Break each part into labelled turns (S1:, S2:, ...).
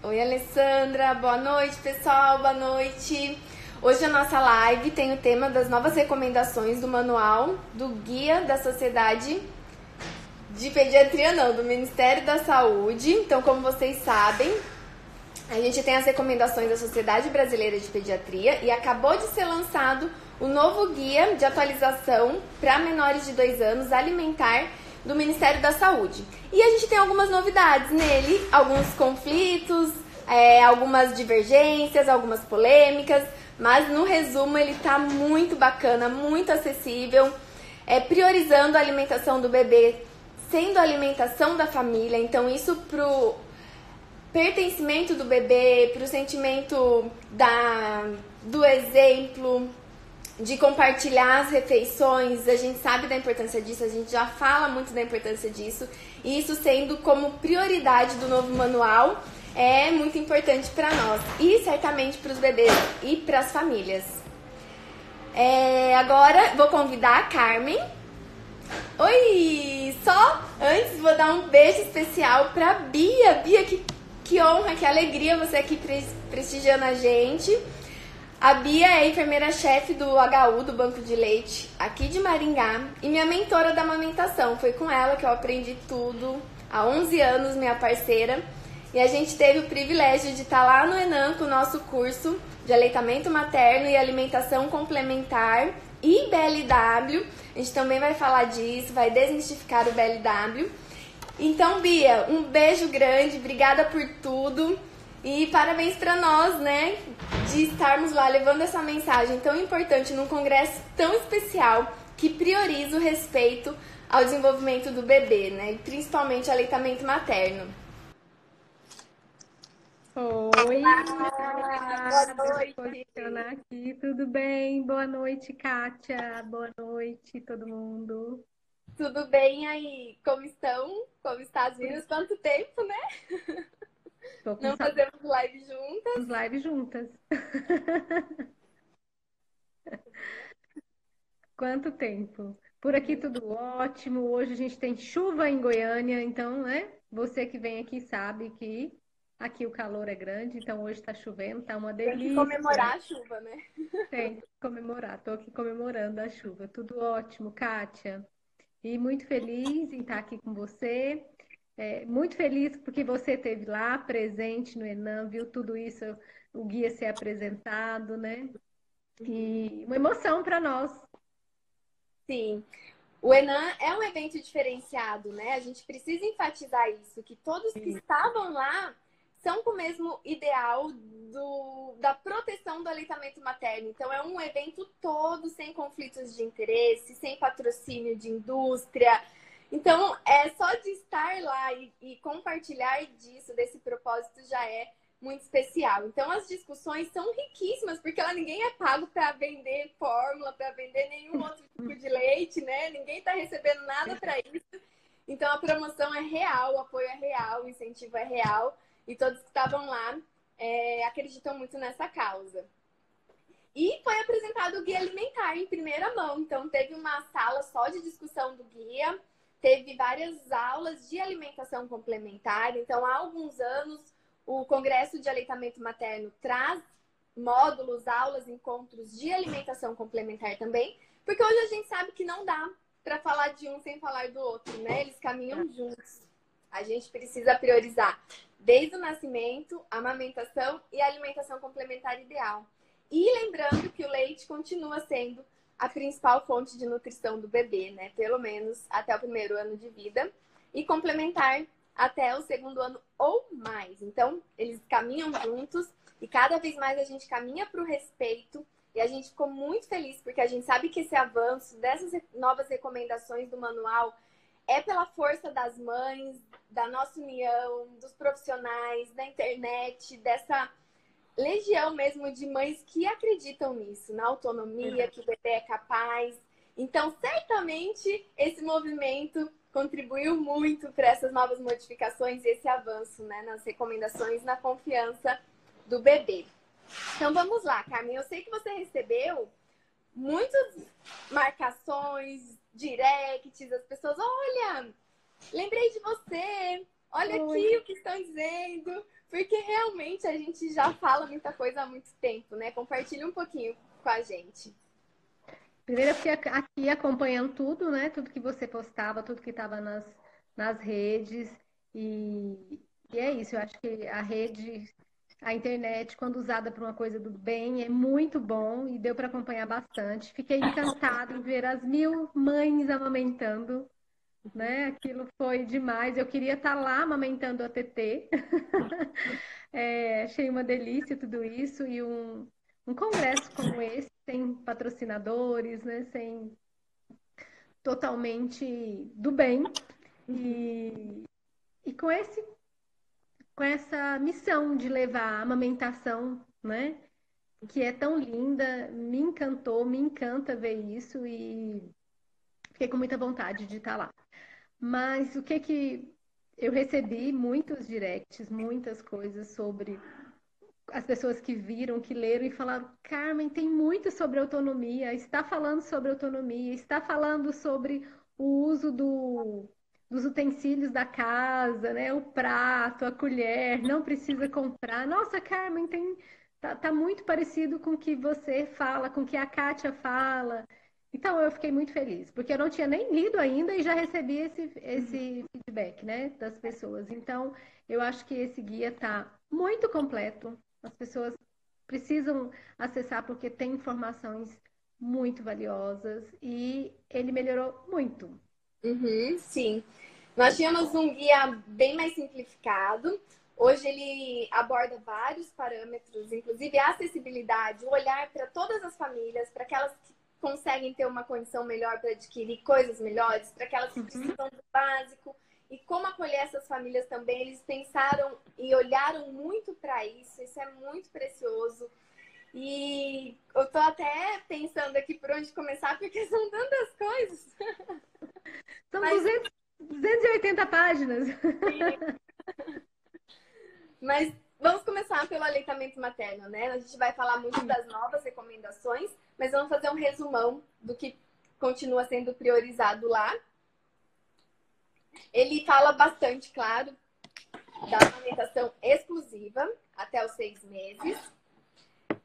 S1: Oi, Alessandra. Boa noite, pessoal. Boa noite. Hoje a nossa live tem o tema das novas recomendações do manual do Guia da Sociedade de Pediatria, não, do Ministério da Saúde. Então, como vocês sabem, a gente tem as recomendações da Sociedade Brasileira de Pediatria e acabou de ser lançado o novo guia de atualização para menores de 2 anos alimentar do Ministério da Saúde. E a gente tem algumas novidades nele, alguns conflitos, é, algumas divergências, algumas polêmicas, mas no resumo ele tá muito bacana, muito acessível, é, priorizando a alimentação do bebê, sendo a alimentação da família. Então isso pro pertencimento do bebê, pro sentimento da, do exemplo, de compartilhar as refeições, a gente sabe da importância disso, a gente já fala muito da importância disso, e isso sendo como prioridade do novo manual é muito importante para nós e certamente para os bebês e para as famílias. É, agora vou convidar a Carmen. Oi! Só antes vou dar um beijo especial para Bia. Bia, que, que honra, que alegria você aqui prestigiando a gente. A Bia é enfermeira-chefe do HU, do Banco de Leite, aqui de Maringá, e minha mentora da amamentação. Foi com ela que eu aprendi tudo. Há 11 anos, minha parceira. E a gente teve o privilégio de estar lá no Enam com o nosso curso de aleitamento materno e alimentação complementar e BLW. A gente também vai falar disso, vai desmistificar o BLW. Então, Bia, um beijo grande, obrigada por tudo. E parabéns para nós, né, de estarmos lá levando essa mensagem tão importante num congresso tão especial que prioriza o respeito ao desenvolvimento do bebê, né, e principalmente o aleitamento materno.
S2: Oi, boa noite. Posicionar aqui, tudo bem? Boa noite, Kátia. Boa noite, todo mundo.
S1: Tudo bem aí? Como estão? Como está as vidas? Quanto tempo, né? Não fazemos live juntas.
S2: Live juntas. Quanto tempo? Por aqui tudo ótimo. Hoje a gente tem chuva em Goiânia, então, né? Você que vem aqui sabe que Aqui o calor é grande, então hoje está chovendo, tá uma delícia.
S1: Tem que comemorar a chuva, né?
S2: Tem que comemorar. Estou aqui comemorando a chuva. Tudo ótimo, Kátia. E muito feliz em estar aqui com você. É, muito feliz porque você esteve lá, presente no Enam, viu tudo isso, o guia ser apresentado, né? E uma emoção para nós.
S1: Sim. O Enam é um evento diferenciado, né? A gente precisa enfatizar isso, que todos que estavam lá são com o mesmo ideal do, da proteção do aleitamento materno. Então, é um evento todo sem conflitos de interesse, sem patrocínio de indústria. Então, é só de estar lá e, e compartilhar disso, desse propósito, já é muito especial. Então, as discussões são riquíssimas, porque lá ninguém é pago para vender fórmula, para vender nenhum outro tipo de leite, né? Ninguém está recebendo nada para isso. Então, a promoção é real, o apoio é real, o incentivo é real e todos que estavam lá é, acreditam muito nessa causa. E foi apresentado o guia alimentar em primeira mão. Então, teve uma sala só de discussão do guia, teve várias aulas de alimentação complementar. Então, há alguns anos, o Congresso de Aleitamento Materno traz módulos, aulas, encontros de alimentação complementar também, porque hoje a gente sabe que não dá para falar de um sem falar do outro, né? Eles caminham juntos. A gente precisa priorizar desde o nascimento, amamentação e alimentação complementar ideal. E lembrando que o leite continua sendo a principal fonte de nutrição do bebê, né? Pelo menos até o primeiro ano de vida. E complementar até o segundo ano ou mais. Então, eles caminham juntos e cada vez mais a gente caminha para o respeito. E a gente ficou muito feliz porque a gente sabe que esse avanço dessas novas recomendações do manual é pela força das mães, da nossa união, dos profissionais, da internet, dessa legião mesmo de mães que acreditam nisso, na autonomia, que o bebê é capaz. Então, certamente, esse movimento contribuiu muito para essas novas modificações e esse avanço né, nas recomendações, na confiança do bebê. Então, vamos lá, Carmen. Eu sei que você recebeu muitas marcações, directs, as pessoas, olha, lembrei de você, olha Oi. aqui o que estão dizendo. Porque realmente a gente já fala muita coisa há muito tempo, né? Compartilha um pouquinho com a gente.
S2: Primeiro, eu fiquei aqui acompanhando tudo, né? Tudo que você postava, tudo que estava nas, nas redes. E, e é isso, eu acho que a rede, a internet, quando usada para uma coisa do bem, é muito bom e deu para acompanhar bastante. Fiquei encantada em ver as mil mães amamentando, né? Aquilo foi demais. Eu queria estar tá lá amamentando a TT. é, achei uma delícia tudo isso e um, um congresso como esse, sem patrocinadores, né? Sem totalmente do bem. E, e com esse com essa missão de levar a amamentação, né? Que é tão linda, me encantou, me encanta ver isso e fiquei com muita vontade de estar lá. Mas o que que eu recebi muitos directs, muitas coisas sobre as pessoas que viram, que leram e falaram: Carmen, tem muito sobre autonomia, está falando sobre autonomia, está falando sobre o uso do dos utensílios da casa, né? O prato, a colher, não precisa comprar. Nossa, Carmen, tem tá, tá muito parecido com o que você fala, com o que a Kátia fala. Então eu fiquei muito feliz, porque eu não tinha nem lido ainda e já recebi esse, esse feedback, né, das pessoas. Então eu acho que esse guia tá muito completo. As pessoas precisam acessar porque tem informações muito valiosas e ele melhorou muito.
S1: Uhum, sim. Nós tínhamos um guia bem mais simplificado. Hoje ele aborda vários parâmetros, inclusive a acessibilidade, o olhar para todas as famílias, para aquelas que conseguem ter uma condição melhor para adquirir coisas melhores, para aquelas que uhum. precisam do básico. E como acolher essas famílias também, eles pensaram e olharam muito para isso, isso é muito precioso. E eu tô até pensando aqui por onde começar, porque são tantas coisas.
S2: São Mas... 200 280 páginas.
S1: Mas vamos começar pelo aleitamento materno, né? A gente vai falar muito das novas recomendações, mas vamos fazer um resumão do que continua sendo priorizado lá. Ele fala bastante, claro, da amamentação exclusiva até os seis meses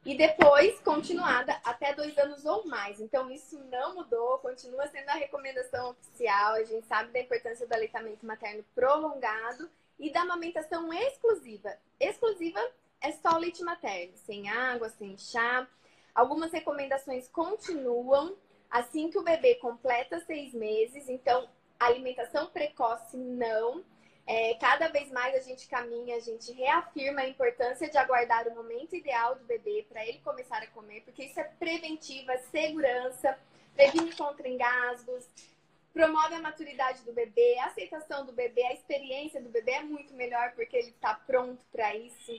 S1: e depois continuada até dois anos ou mais. Então, isso não mudou, continua sendo a recomendação oficial. A gente sabe da importância do aleitamento materno prolongado e da amamentação exclusiva. Exclusiva é só leite materno, sem água, sem chá. Algumas recomendações continuam assim que o bebê completa seis meses. Então, alimentação precoce não. É, cada vez mais a gente caminha, a gente reafirma a importância de aguardar o momento ideal do bebê para ele começar a comer, porque isso é preventiva, é segurança, previne contra engasgos, promove a maturidade do bebê, a aceitação do bebê, a experiência do bebê é muito melhor porque ele está pronto para isso,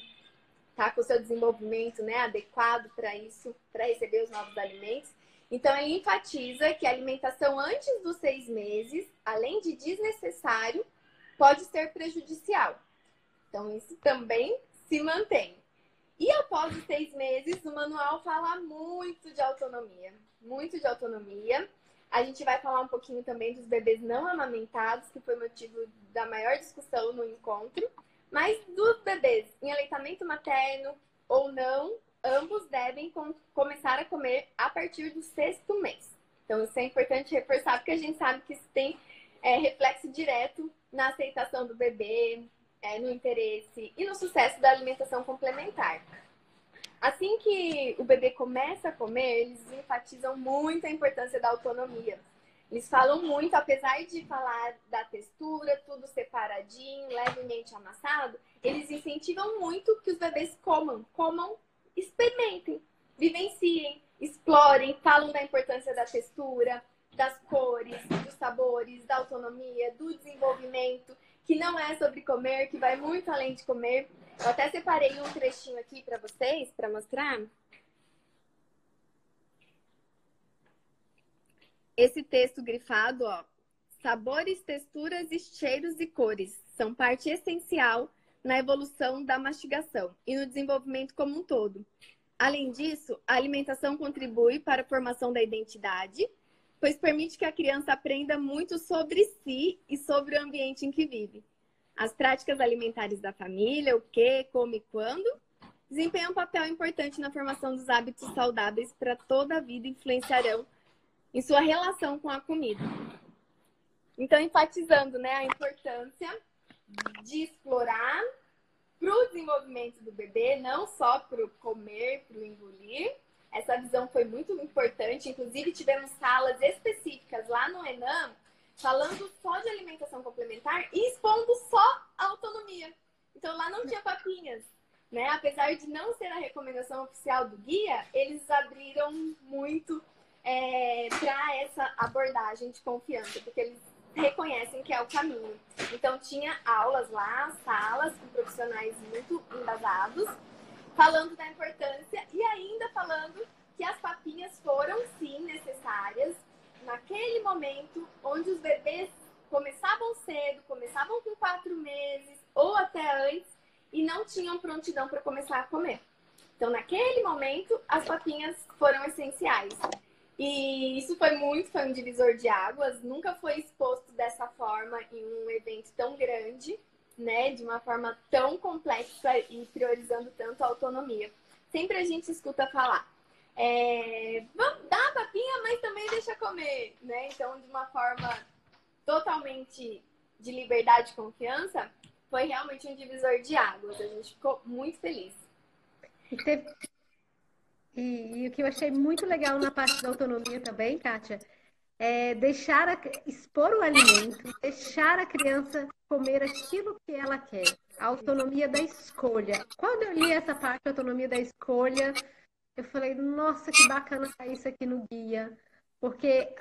S1: está com o seu desenvolvimento né, adequado para isso, para receber os novos alimentos. Então, ele enfatiza que a alimentação antes dos seis meses, além de desnecessário, pode ser prejudicial. Então, isso também se mantém. E após os seis meses, o manual fala muito de autonomia. Muito de autonomia. A gente vai falar um pouquinho também dos bebês não amamentados, que foi motivo da maior discussão no encontro. Mas dos bebês em aleitamento materno ou não, ambos devem com começar a comer a partir do sexto mês. Então, isso é importante reforçar, porque a gente sabe que isso tem é, reflexo direto na aceitação do bebê, é, no interesse e no sucesso da alimentação complementar. Assim que o bebê começa a comer, eles enfatizam muito a importância da autonomia. Eles falam muito, apesar de falar da textura, tudo separadinho, levemente amassado, eles incentivam muito que os bebês comam, comam, experimentem, vivenciem, explorem, falam da importância da textura, das cores, dos sabores, da autonomia, do desenvolvimento, que não é sobre comer, que vai muito além de comer. Eu até separei um trechinho aqui para vocês, para mostrar. Esse texto grifado, ó, sabores, texturas cheiros e cores são parte essencial na evolução da mastigação e no desenvolvimento como um todo. Além disso, a alimentação contribui para a formação da identidade pois permite que a criança aprenda muito sobre si e sobre o ambiente em que vive. As práticas alimentares da família, o que, como e quando, desempenham um papel importante na formação dos hábitos saudáveis para toda a vida e influenciarão em sua relação com a comida. Então, enfatizando né, a importância de explorar para o desenvolvimento do bebê, não só para o comer, para o engolir. Essa visão foi muito importante. Inclusive, tivemos salas específicas lá no Enam falando só de alimentação complementar e expondo só a autonomia. Então, lá não tinha papinhas. Né? Apesar de não ser a recomendação oficial do guia, eles abriram muito é, para essa abordagem de confiança, porque eles reconhecem que é o caminho. Então, tinha aulas lá, salas com profissionais muito embasados, falando da importância e ainda falando que as papinhas foram sim necessárias naquele momento onde os bebês começavam cedo, começavam com quatro meses ou até antes e não tinham prontidão para começar a comer. Então, naquele momento, as papinhas foram essenciais. E isso foi muito, foi um divisor de águas, nunca foi exposto dessa forma em um evento tão grande, né? De uma forma tão complexa e priorizando tanto a autonomia. Sempre a gente escuta falar, é, dá a papinha, mas também deixa comer, né? Então, de uma forma totalmente de liberdade e confiança, foi realmente um divisor de águas. A gente ficou muito feliz.
S2: Teve, e, e, o que eu achei muito legal na parte da autonomia também, Kátia, é deixar a, expor o alimento, deixar a criança comer aquilo que ela quer. A autonomia da escolha. Quando eu li essa parte da autonomia da escolha, eu falei, nossa, que bacana tá isso aqui no guia. Porque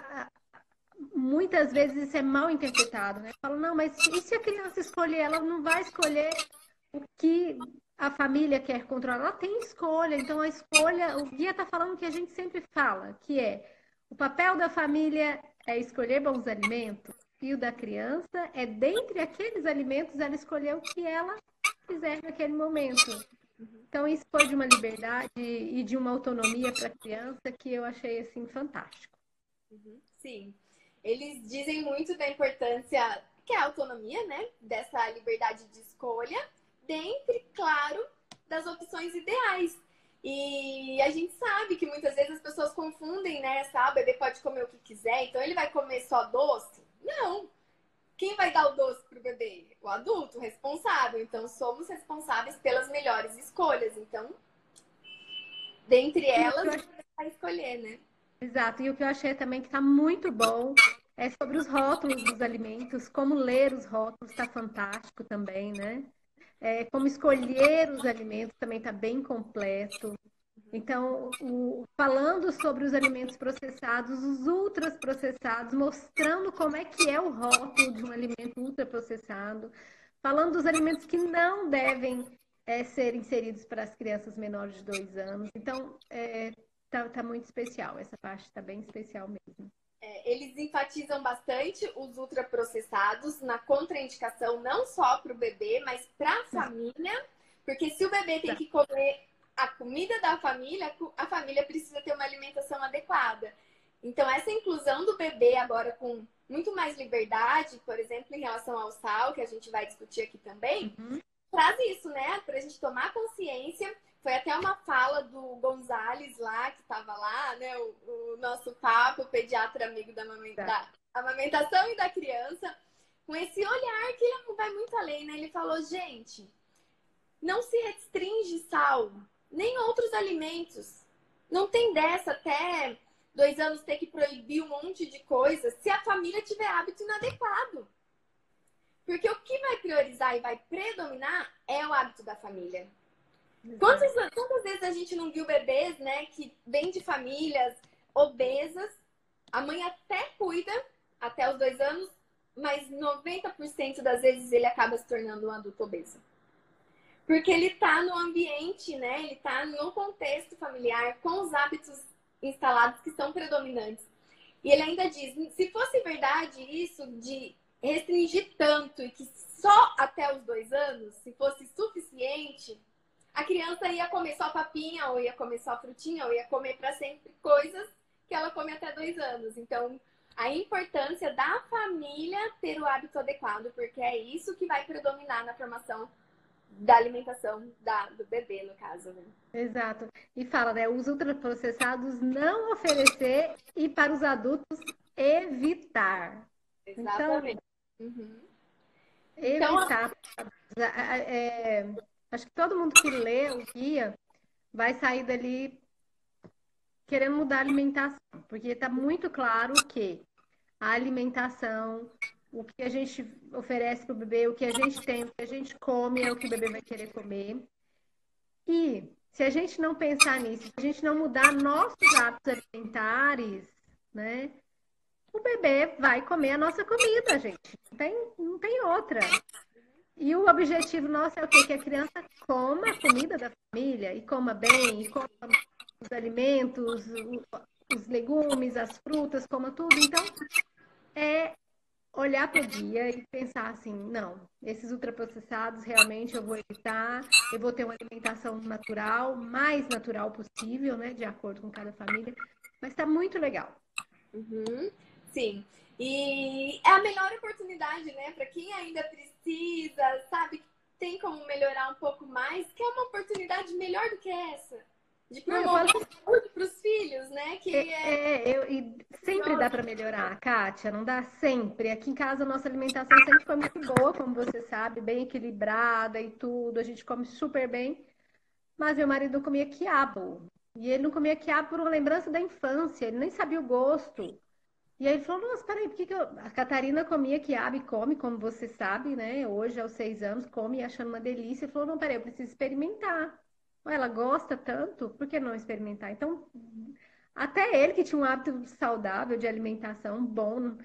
S2: muitas vezes isso é mal interpretado, né? Falo, não, mas e se a criança escolher? Ela não vai escolher o que a família quer controlar, ela tem escolha. Então, a escolha, o guia está falando que a gente sempre fala, que é o papel da família é escolher bons alimentos e o da criança é, dentre aqueles alimentos, ela escolher o que ela quiser naquele momento. Então, isso foi de uma liberdade e de uma autonomia para a criança que eu achei, assim, fantástico.
S1: Uhum. Sim. Eles dizem muito da importância que é a autonomia, né? Dessa liberdade de escolha dentre, claro, das opções ideais. E a gente sabe que muitas vezes as pessoas confundem, né? Ah, o bebê pode comer o que quiser, então ele vai comer só doce? Não. Quem vai dar o doce pro bebê? O adulto, o responsável. Então, somos responsáveis pelas melhores escolhas. Então, dentre elas, você vai escolher, né?
S2: Exato. E o que eu achei também que tá muito bom é sobre os rótulos dos alimentos, como ler os rótulos, está fantástico também, né? É, como escolher os alimentos também está bem completo. Então, o, falando sobre os alimentos processados, os ultraprocessados, mostrando como é que é o rótulo de um alimento ultraprocessado, falando dos alimentos que não devem é, ser inseridos para as crianças menores de dois anos. Então, está é, tá, tá muito especial, essa parte está bem especial mesmo.
S1: É, eles enfatizam bastante os ultraprocessados na contraindicação, não só para o bebê, mas para a família, porque se o bebê tem que comer a comida da família, a família precisa ter uma alimentação adequada. Então, essa inclusão do bebê agora com muito mais liberdade, por exemplo, em relação ao sal, que a gente vai discutir aqui também, uhum. traz isso, né? Para a gente tomar consciência foi até uma fala do Gonzales lá, que estava lá, né? O, o, nosso papo, o pediatra amigo da, amamenta, da amamentação e da criança, com esse olhar que ele vai muito além, né? Ele falou, gente, não se restringe sal, nem outros alimentos. Não tem dessa até dois anos ter que proibir um monte de coisas se a família tiver hábito inadequado. Porque o que vai priorizar e vai predominar é o hábito da família. Quantas, quantas vezes a gente não viu bebês, né, que vêm de famílias obesas, a mãe até cuida até os dois anos, mas 90% das vezes ele acaba se tornando um adulto obeso. Porque ele está no ambiente, né? Ele está no contexto familiar, com os hábitos instalados que são predominantes. E ele ainda diz: se fosse verdade isso de restringir tanto e que só até os dois anos, se fosse suficiente, a criança ia comer só papinha, ou ia comer só frutinha, ou ia comer para sempre coisas que ela come até dois anos. Então, a importância da família ter o hábito adequado, porque é isso que vai predominar na formação da alimentação da, do bebê, no caso, né?
S2: Exato. E fala, né? Os ultraprocessados não oferecer e para os adultos evitar.
S1: Exatamente. Então, uhum.
S2: Evitar. Então, é, acho que todo mundo que lê o guia vai sair dali querendo mudar a alimentação, porque está muito claro que a alimentação, o que a gente oferece para o bebê, o que a gente tem, o que a gente come é o que o bebê vai querer comer. E se a gente não pensar nisso, se a gente não mudar nossos hábitos alimentares, né? O bebê vai comer a nossa comida, gente. Não tem, não tem outra. E o objetivo nosso é o quê? Que a criança coma a comida da família e coma bem, e coma os alimentos, os legumes, as frutas, coma tudo. Então, é olhar para o dia e pensar assim, não, esses ultraprocessados realmente eu vou evitar, eu vou ter uma alimentação natural, mais natural possível, né, de acordo com cada família, mas está muito legal.
S1: Uhum, sim, e é a melhor oportunidade, né, para quem ainda precisa, sabe, tem como melhorar um pouco mais, que é uma oportunidade melhor do que essa de promover saúde para os filhos, né? Que é,
S2: é... é eu, e sempre dá para melhorar, Kátia, não dá sempre. Aqui em casa a nossa alimentação sempre foi muito boa, como você sabe, bem equilibrada e tudo, a gente come super bem. Mas meu marido comia quiabo. E ele não comia quiabo por uma lembrança da infância, ele nem sabia o gosto. E aí ele falou, nossa, peraí, por que, que eu... A Catarina comia quiabo e come, como você sabe, né? Hoje, aos seis anos, come achando uma delícia. Ele falou, não, peraí, eu preciso experimentar ela gosta tanto, por que não experimentar? Então, até ele que tinha um hábito saudável de alimentação bom,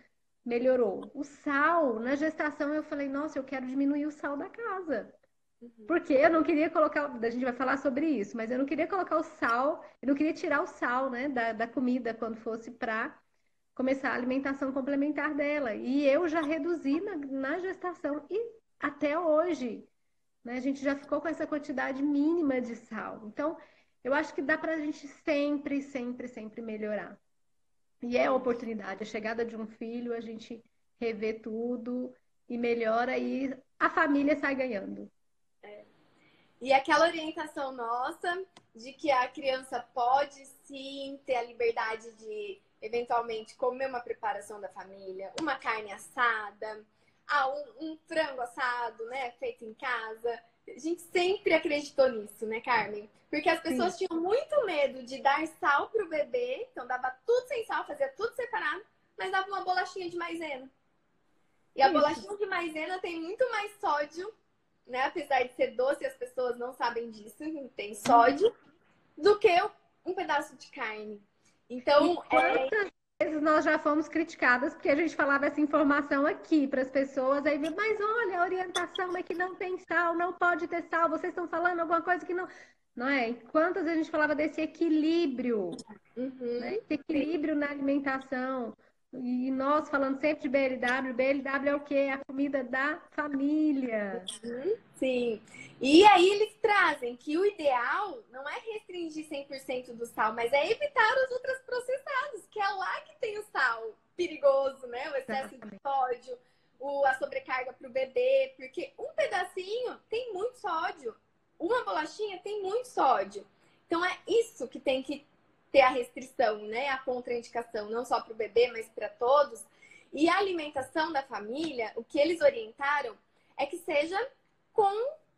S2: melhorou. O sal, na gestação, eu falei, nossa, eu quero diminuir o sal da casa. Uhum. Porque eu não queria colocar, a gente vai falar sobre isso, mas eu não queria colocar o sal, eu não queria tirar o sal, né, da, da comida quando fosse para começar a alimentação complementar dela. E eu já reduzi na, na gestação e até hoje né? A gente já ficou com essa quantidade mínima de sal. Então, eu acho que dá para a gente sempre, sempre, sempre melhorar. E é a oportunidade, a chegada de um filho, a gente rever tudo e melhora e a família sai ganhando.
S1: É. E aquela orientação nossa de que a criança pode sim ter a liberdade de eventualmente comer uma preparação da família, uma carne assada, ah, um, um, frango assado, né, feito em casa. A gente sempre acreditou nisso, né, Carmen? Porque as pessoas Sim. tinham muito medo de dar sal pro bebê, então dava tudo sem sal, fazia tudo separado, mas dava uma bolachinha de maisena. E a Isso. bolachinha de maisena tem muito mais sódio, né? Apesar de ser doce, as pessoas não sabem disso, tem sódio, uhum. do que um pedaço de carne. Então,
S2: é vezes nós já fomos criticadas porque a gente falava essa informação aqui para as pessoas, aí mas olha, a orientação é que não tem sal, não pode ter sal, vocês estão falando alguma coisa que não. Não é? Quantas vezes a gente falava desse equilíbrio, uhum. né? Esse equilíbrio na alimentação. E nós falando sempre de BLW, BLW é o quê? É a comida da família.
S1: Uhum, sim. E aí eles trazem que o ideal não é restringir 100% do sal, mas é evitar os ultraprocessados, que é lá que tem o sal perigoso, né? O excesso de sódio, o, a sobrecarga para o bebê, porque um pedacinho tem muito sódio, uma bolachinha tem muito sódio. Então é isso que tem que ter a restrição, né? A contraindicação, não só para o bebê, mas para todos. E a alimentação da família, o que eles orientaram é que seja com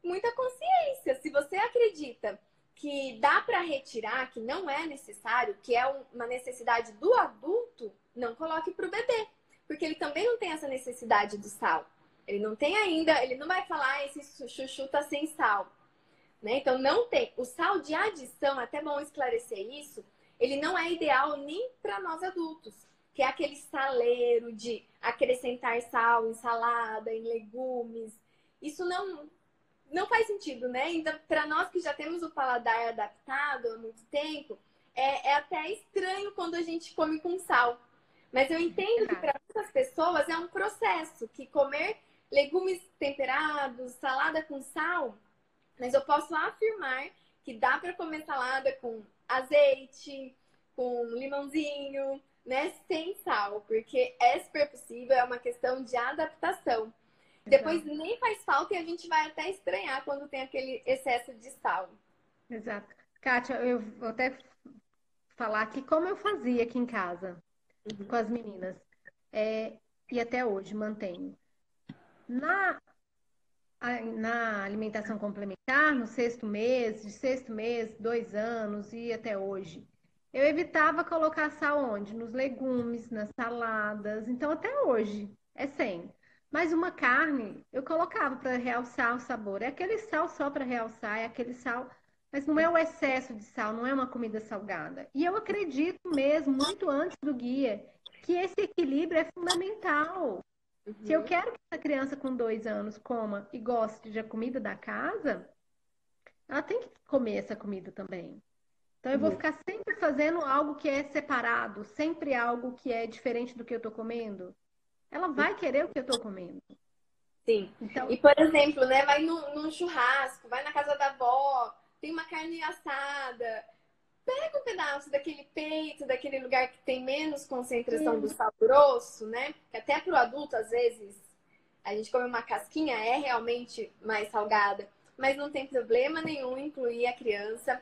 S1: muita consciência. Se você acredita que dá para retirar, que não é necessário, que é uma necessidade do adulto, não coloque para o bebê, porque ele também não tem essa necessidade do sal. Ele não tem ainda, ele não vai falar ah, esse chuchu tá sem sal. Né? Então não tem. O sal de adição, até bom esclarecer isso, ele não é ideal nem para nós adultos, que é aquele saleiro de acrescentar sal em salada, em legumes. Isso não não faz sentido, né? Então, para nós que já temos o paladar adaptado há muito tempo, é, é até estranho quando a gente come com sal. Mas eu entendo que para muitas pessoas é um processo, que comer legumes temperados, salada com sal, mas eu posso afirmar que dá para comer salada com azeite, com limãozinho, né, sem sal, porque é super possível, é uma questão de adaptação. Depois nem faz falta e a gente vai até estranhar quando tem aquele excesso de sal.
S2: Exato. Kátia, eu vou até falar aqui como eu fazia aqui em casa uhum. com as meninas. É, e até hoje mantenho. Na, na alimentação complementar, no sexto mês, de sexto mês, dois anos e até hoje, eu evitava colocar sal onde? Nos legumes, nas saladas. Então, até hoje, é sem. Mas uma carne, eu colocava para realçar o sabor. É aquele sal só para realçar, é aquele sal. Mas não é o excesso de sal, não é uma comida salgada. E eu acredito mesmo, muito antes do guia, que esse equilíbrio é fundamental. Uhum. Se eu quero que essa criança com dois anos coma e goste de a comida da casa, ela tem que comer essa comida também. Então eu vou uhum. ficar sempre fazendo algo que é separado, sempre algo que é diferente do que eu estou comendo. Ela vai querer o que eu estou comendo.
S1: Sim. Então... E, por exemplo, né, vai num, num churrasco, vai na casa da avó, tem uma carne assada, pega um pedaço daquele peito, daquele lugar que tem menos concentração do sal grosso, né? Que até para o adulto, às vezes, a gente come uma casquinha, é realmente mais salgada. Mas não tem problema nenhum incluir a criança.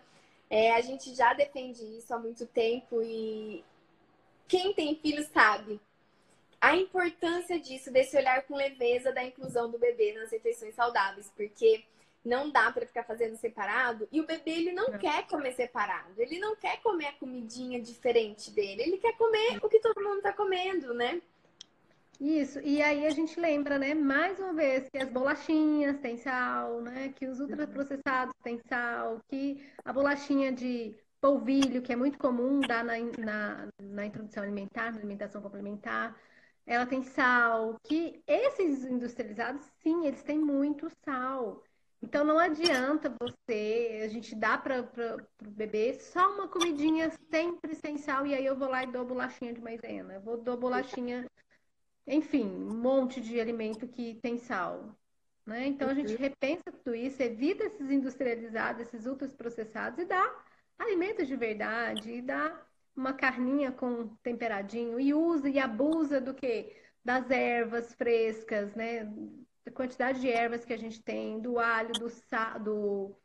S1: É, a gente já defende isso há muito tempo e quem tem filho sabe a importância disso, desse olhar com leveza da inclusão do bebê nas refeições saudáveis, porque não dá para ficar fazendo separado e o bebê ele não é. quer comer separado, ele não quer comer a comidinha diferente dele, ele quer comer o que todo mundo está comendo, né?
S2: Isso, e aí a gente lembra, né, mais uma vez, que as bolachinhas têm sal, né, que os ultraprocessados têm sal, que a bolachinha de polvilho, que é muito comum dar na, na, na introdução alimentar, na alimentação complementar, ela tem sal, que esses industrializados, sim, eles têm muito sal. Então não adianta você, a gente dá para o bebê só uma comidinha sempre sem sal, e aí eu vou lá e dou bolachinha de maisena, eu vou dou bolachinha, enfim, um monte de alimento que tem sal. Né? Então a gente uhum. repensa tudo isso, evita esses industrializados, esses ultraprocessados e dá alimentos de verdade, e dá uma carninha com temperadinho, e usa e abusa do que? Das ervas frescas, né? A quantidade de ervas que a gente tem, do alho, do sal, do,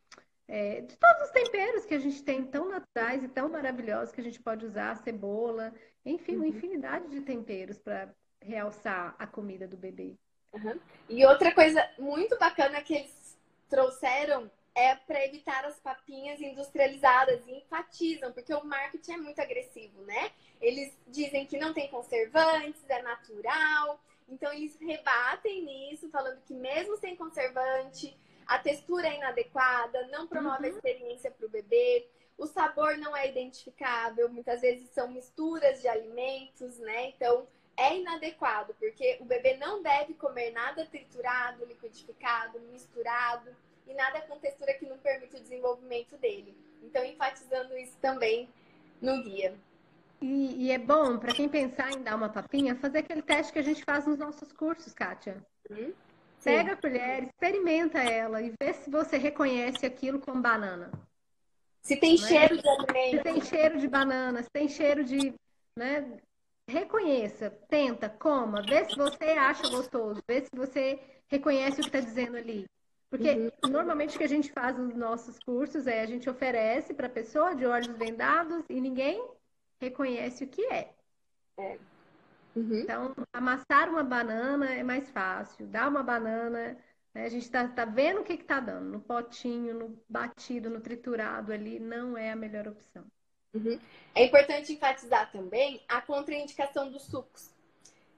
S2: é, de todos os temperos que a gente tem tão naturais e tão maravilhosos que a gente pode usar, cebola, enfim, uma uhum. infinidade de temperos para realçar a comida do bebê.
S1: Uhum. E outra coisa muito bacana que eles trouxeram é para evitar as papinhas industrializadas e enfatizam, porque o marketing é muito agressivo, né? Eles dizem que não tem conservantes, é natural, então eles rebatem nisso, falando que mesmo sem conservante, a textura é inadequada, não promove uhum. a experiência para o bebê, o sabor não é identificável, muitas vezes são misturas de alimentos, né? Então é inadequado, porque o bebê não deve comer nada triturado, liquidificado, misturado e nada com textura que não permite o desenvolvimento dele. Então, enfatizando isso também no guia.
S2: E, e é bom, para quem pensar em dar uma papinha, fazer aquele teste que a gente faz nos nossos cursos, Kátia. Uhum. Pega a colher, experimenta ela e vê se você reconhece aquilo como banana.
S1: Se tem é? cheiro de alimento.
S2: Se tem cheiro de banana, se tem cheiro de. Né? Reconheça, tenta, coma, vê se você acha gostoso, vê se você reconhece o que está dizendo ali. Porque uhum. normalmente o que a gente faz nos nossos cursos é a gente oferece para a pessoa de olhos vendados e ninguém reconhece o que é. é. Uhum. Então, amassar uma banana é mais fácil. Dar uma banana, né? a gente está tá vendo o que está dando. No potinho, no batido, no triturado ali, não é a melhor opção.
S1: Uhum. É importante enfatizar também a contraindicação dos sucos.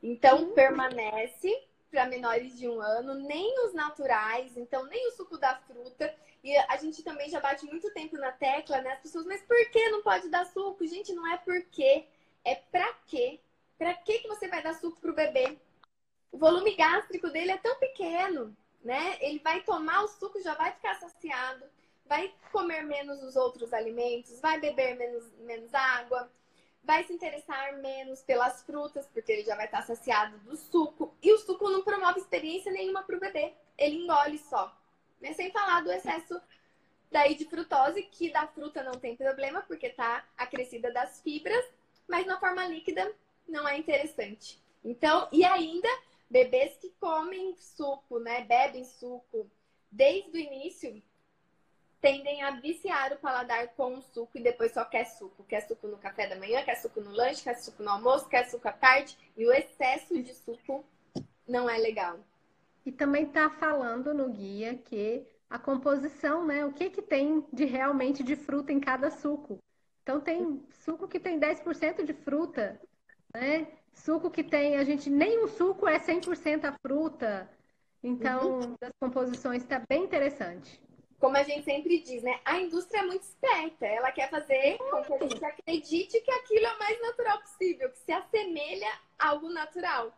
S1: Então, uhum. permanece para menores de um ano, nem os naturais, então nem o suco da fruta. E a gente também já bate muito tempo na tecla, né? As pessoas, mas por que não pode dar suco? Gente, não é por quê, é pra quê? Pra que, que você vai dar suco pro bebê? O volume gástrico dele é tão pequeno, né? Ele vai tomar o suco, já vai ficar saciado, vai comer menos os outros alimentos, vai beber menos, menos água, vai se interessar menos pelas frutas, porque ele já vai estar saciado do suco. E o suco não promove experiência nenhuma para o bebê. Ele engole só. Né? Sem falar do excesso daí de frutose, que da fruta não tem problema, porque tá acrescida das fibras, mas na forma líquida não é interessante. Então, e ainda bebês que comem suco, né, bebem suco desde o início, tendem a viciar o paladar com o suco e depois só quer suco. Quer suco no café da manhã, quer suco no lanche, quer suco no almoço, quer suco à tarde. E o excesso de suco não é legal.
S2: E também está falando no guia que a composição, né? O que, que tem de realmente de fruta em cada suco. Então tem suco que tem 10% de fruta, né? Suco que tem, a gente, nenhum suco é 100% a fruta. Então, uhum. das composições está bem interessante
S1: como a gente sempre diz, né? A indústria é muito esperta. Ela quer fazer com que a gente acredite que aquilo é o mais natural possível, que se assemelha a algo natural.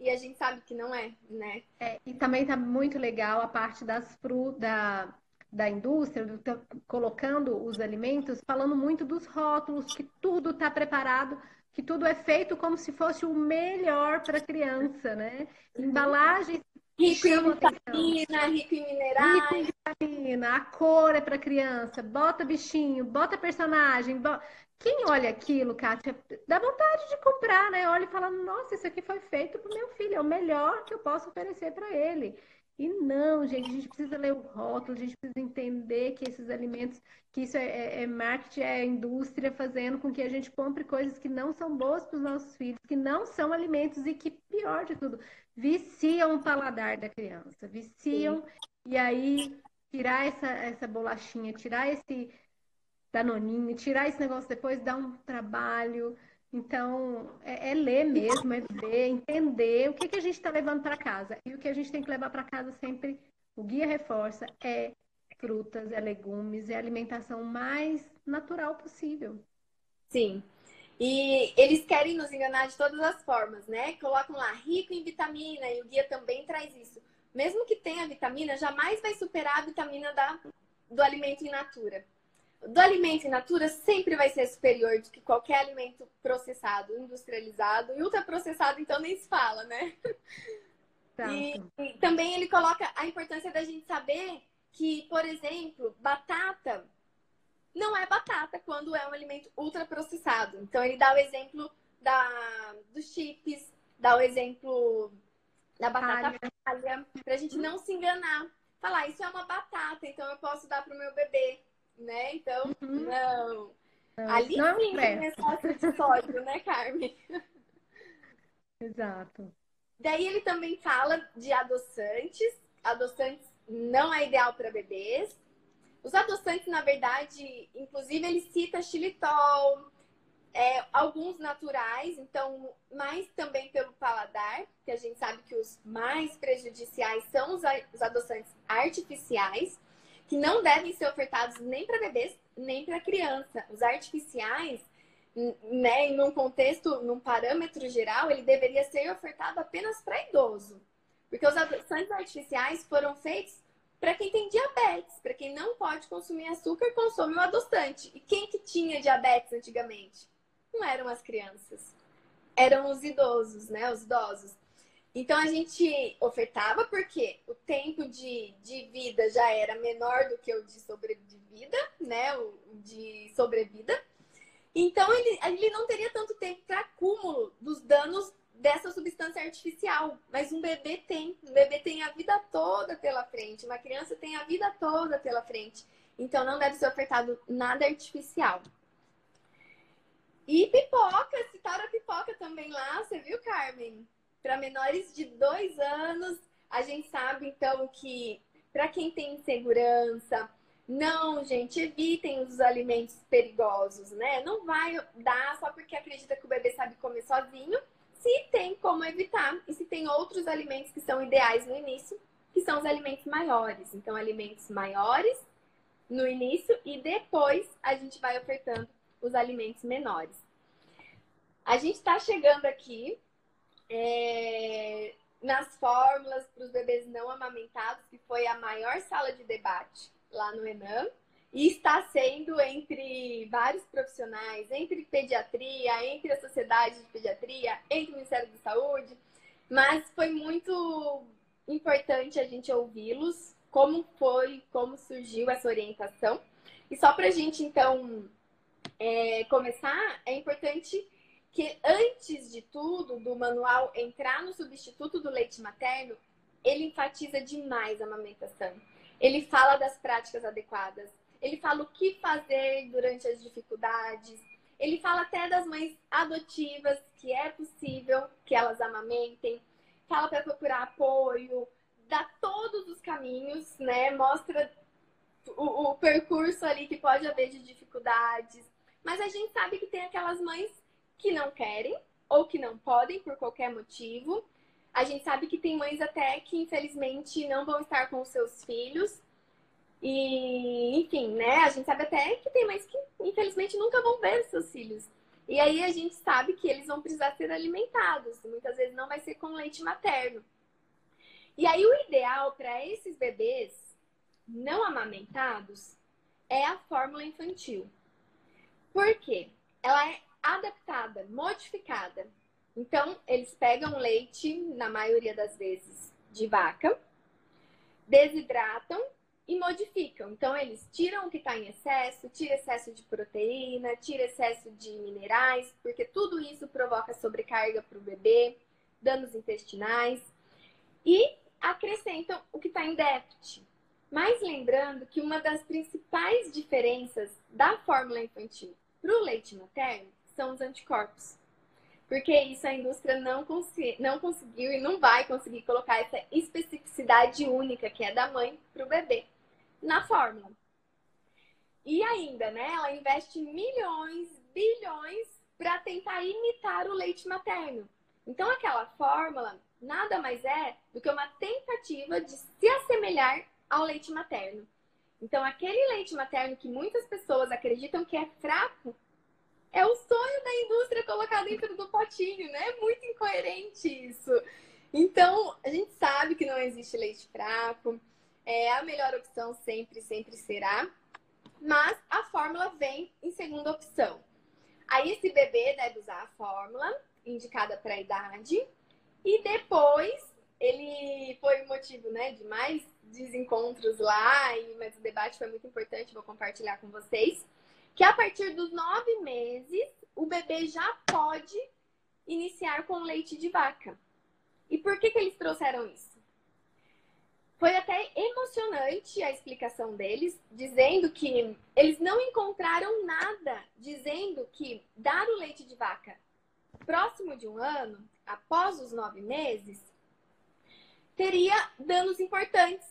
S1: E a gente sabe que não é, né?
S2: É, e também tá muito legal a parte das frutas, da, da indústria, do, tá colocando os alimentos, falando muito dos rótulos, que tudo está preparado, que tudo é feito como se fosse o melhor para a criança, né? Embalagens
S1: Rico em vitamina, rico em minerais. Rico em
S2: vitamina, a cor é para criança, bota bichinho, bota personagem. Bota... Quem olha aquilo, Kátia, dá vontade de comprar, né? Olha e fala, nossa, isso aqui foi feito para meu filho, é o melhor que eu posso oferecer para ele. E não, gente, a gente precisa ler o rótulo, a gente precisa entender que esses alimentos, que isso é, é, é marketing, é indústria fazendo com que a gente compre coisas que não são boas para os nossos filhos, que não são alimentos e que, pior de tudo, viciam o paladar da criança, viciam, Sim. e aí tirar essa, essa bolachinha, tirar esse danoninho, tirar esse negócio depois dá um trabalho. Então, é, é, ler mesmo, é ver, entender o que, que a gente está levando para casa. E o que a gente tem que levar para casa sempre, o guia reforça, é frutas, é legumes, é a alimentação mais natural possível.
S1: Sim. E eles querem nos enganar de todas as formas, né? Colocam lá rico em vitamina e o guia também traz isso. Mesmo que tenha vitamina, jamais vai superar a vitamina da, do alimento in natura do alimento in natura sempre vai ser superior do que qualquer alimento processado, industrializado e ultraprocessado, então nem se fala, né? E, e, também ele coloca a importância da gente saber que, por exemplo, batata não é batata quando é um alimento ultraprocessado. Então ele dá o exemplo da, dos chips, dá o exemplo da batata palha, para a gente não se enganar. Falar, isso é uma batata, então eu posso dar para o meu bebê né? Então, uhum. não. não. Ali não sim tem excesso de sódio, né, Carmen?
S2: Exato.
S1: Daí ele também fala de adoçantes. Adoçantes não é ideal para bebês. Os adoçantes, na verdade, inclusive ele cita xilitol, é, alguns naturais, então, mais também pelo paladar, que a gente sabe que os mais prejudiciais são os adoçantes artificiais que não devem ser ofertados nem para bebês, nem para criança. Os artificiais, né, em um contexto, num parâmetro geral, ele deveria ser ofertado apenas para idoso. Porque os adoçantes artificiais foram feitos para quem tem diabetes, para quem não pode consumir açúcar, consome o adoçante. E quem que tinha diabetes antigamente? Não eram as crianças, eram os idosos, né, os idosos. Então a gente ofertava porque o tempo de, de vida já era menor do que o de sobrevida, né? O de sobrevida. Então ele, ele não teria tanto tempo para acúmulo dos danos dessa substância artificial. Mas um bebê tem. Um bebê tem a vida toda pela frente. Uma criança tem a vida toda pela frente. Então não deve ser ofertado nada artificial. E pipoca, citaram a pipoca também lá, você viu, Carmen? Para menores de dois anos, a gente sabe então que para quem tem insegurança, não, gente, evitem os alimentos perigosos, né? Não vai dar só porque acredita que o bebê sabe comer sozinho, se tem como evitar e se tem outros alimentos que são ideais no início, que são os alimentos maiores. Então, alimentos maiores no início e depois a gente vai ofertando os alimentos menores. A gente está chegando aqui é, nas fórmulas para os bebês não amamentados, que foi a maior sala de debate lá no Enam, e está sendo entre vários profissionais, entre pediatria, entre a Sociedade de Pediatria, entre o Ministério da Saúde, mas foi muito importante a gente ouvi-los, como foi, como surgiu essa orientação. E só para a gente, então, é, começar, é importante que antes de tudo, do manual entrar no substituto do leite materno, ele enfatiza demais a amamentação. Ele fala das práticas adequadas, ele fala o que fazer durante as dificuldades, ele fala até das mães adotivas, que é possível que elas amamentem, fala para procurar apoio, dá todos os caminhos, né? Mostra o, o percurso ali que pode haver de dificuldades. Mas a gente sabe que tem aquelas mães que não querem ou que não podem por qualquer motivo. A gente sabe que tem mães até que infelizmente não vão estar com os seus filhos. E, enfim, né? A gente sabe até que tem mães que infelizmente nunca vão ver seus filhos. E aí a gente sabe que eles vão precisar ser alimentados. Muitas vezes não vai ser com leite materno. E aí o ideal para esses bebês não amamentados é a fórmula infantil. Por quê? Ela é adaptada, modificada. Então, eles pegam leite, na maioria das vezes, de vaca, desidratam e modificam. Então, eles tiram o que está em excesso, tira excesso de proteína, tira excesso de minerais, porque tudo isso provoca sobrecarga para o bebê, danos intestinais, e acrescentam o que está em déficit. Mas lembrando que uma das principais diferenças da fórmula infantil para o leite materno são os anticorpos. Porque isso a indústria não, não conseguiu e não vai conseguir colocar essa especificidade única que é da mãe para o bebê na fórmula. E ainda, né? Ela investe milhões, bilhões para tentar imitar o leite materno. Então, aquela fórmula nada mais é do que uma tentativa de se assemelhar ao leite materno. Então, aquele leite materno que muitas pessoas acreditam que é fraco, é o sonho indústria colocar dentro do potinho, né? É muito incoerente isso. Então, a gente sabe que não existe leite fraco, é a melhor opção sempre, sempre será. Mas a fórmula vem em segunda opção. Aí esse bebê deve usar a fórmula indicada para a idade e depois ele foi o motivo, né, de mais desencontros lá, e, mas o debate foi muito importante, vou compartilhar com vocês. Que a partir dos nove meses, o bebê já pode iniciar com leite de vaca. E por que, que eles trouxeram isso? Foi até emocionante a explicação deles, dizendo que eles não encontraram nada dizendo que dar o leite de vaca próximo de um ano, após os nove meses, teria danos importantes.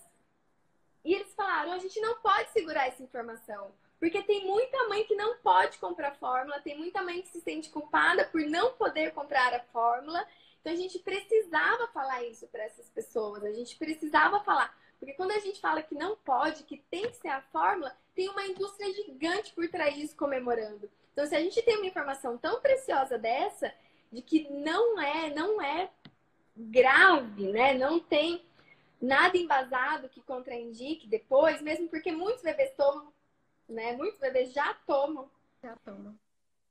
S1: E eles falaram: a gente não pode segurar essa informação. Porque tem muita mãe que não pode comprar fórmula, tem muita mãe que se sente culpada por não poder comprar a fórmula. Então a gente precisava falar isso para essas pessoas, a gente precisava falar. Porque quando a gente fala que não pode, que tem que ser a fórmula, tem uma indústria gigante por trás disso comemorando. Então, se a gente tem uma informação tão preciosa dessa, de que não é, não é grave, né? Não tem nada embasado que contraindique depois, mesmo porque muitos bebês tomam, né? Muitos bebês já tomam.
S2: Já tomam.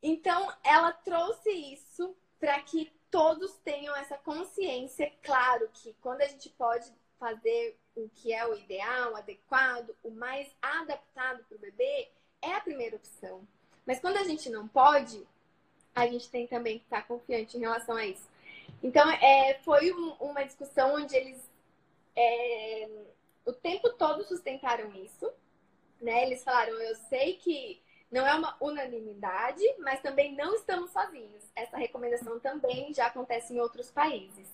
S1: Então, ela trouxe isso para que todos tenham essa consciência. Claro que quando a gente pode fazer o que é o ideal, o adequado, o mais adaptado para o bebê, é a primeira opção. Mas quando a gente não pode, a gente tem também que estar confiante em relação a isso. Então, é, foi um, uma discussão onde eles é, o tempo todo sustentaram isso. Né? Eles falaram, eu sei que não é uma unanimidade, mas também não estamos sozinhos. Essa recomendação também já acontece em outros países.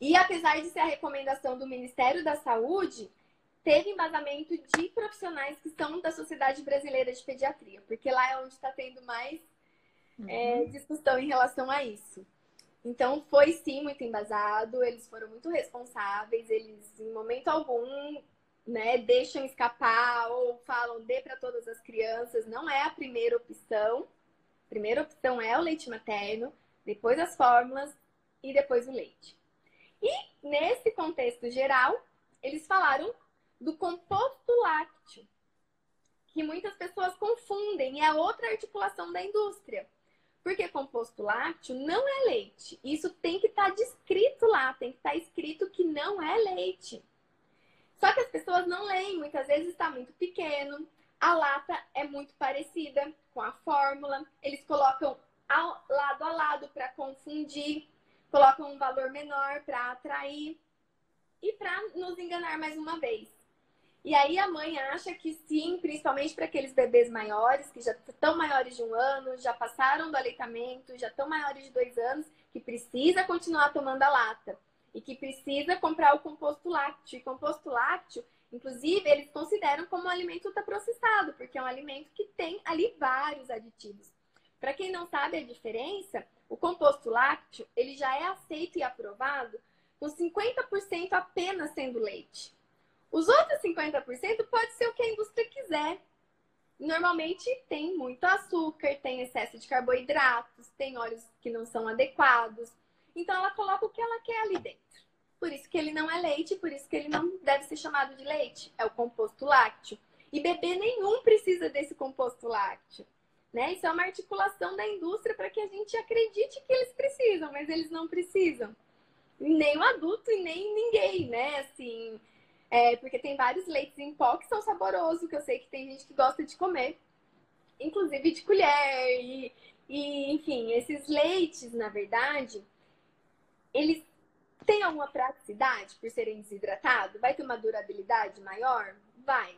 S1: E apesar de ser a recomendação do Ministério da Saúde, teve embasamento de profissionais que são da Sociedade Brasileira de Pediatria, porque lá é onde está tendo mais é, uhum. discussão em relação a isso. Então, foi sim muito embasado, eles foram muito responsáveis, eles, em momento algum, né, deixam escapar ou falam dê para todas as crianças, não é a primeira opção. A primeira opção é o leite materno, depois as fórmulas e depois o leite. E nesse contexto geral, eles falaram do composto lácteo, que muitas pessoas confundem, é outra articulação da indústria. Porque composto lácteo não é leite. Isso tem que estar tá descrito lá, tem que estar tá escrito que não é leite. Só que as pessoas não leem, muitas vezes está muito pequeno, a lata é muito parecida com a fórmula, eles colocam ao, lado a lado para confundir, colocam um valor menor para atrair e para nos enganar mais uma vez. E aí a mãe acha que sim, principalmente para aqueles bebês maiores, que já estão maiores de um ano, já passaram do aleitamento, já estão maiores de dois anos, que precisa continuar tomando a lata e que precisa comprar o composto lácteo. E composto lácteo, inclusive, eles consideram como um alimento ultraprocessado, porque é um alimento que tem ali vários aditivos. Para quem não sabe a diferença, o composto lácteo ele já é aceito e aprovado com 50% apenas sendo leite. Os outros 50% pode ser o que a indústria quiser. Normalmente tem muito açúcar, tem excesso de carboidratos, tem óleos que não são adequados. Então ela coloca o que ela quer ali dentro. Por isso que ele não é leite, por isso que ele não deve ser chamado de leite. É o composto lácteo. E bebê nenhum precisa desse composto lácteo. Né? Isso é uma articulação da indústria para que a gente acredite que eles precisam, mas eles não precisam. Nem o adulto e nem ninguém, né? Assim, é, porque tem vários leites em pó que são saborosos, que eu sei que tem gente que gosta de comer. Inclusive de colher. E, e enfim, esses leites, na verdade, eles têm alguma praticidade por serem desidratados? Vai ter uma durabilidade maior? Vai.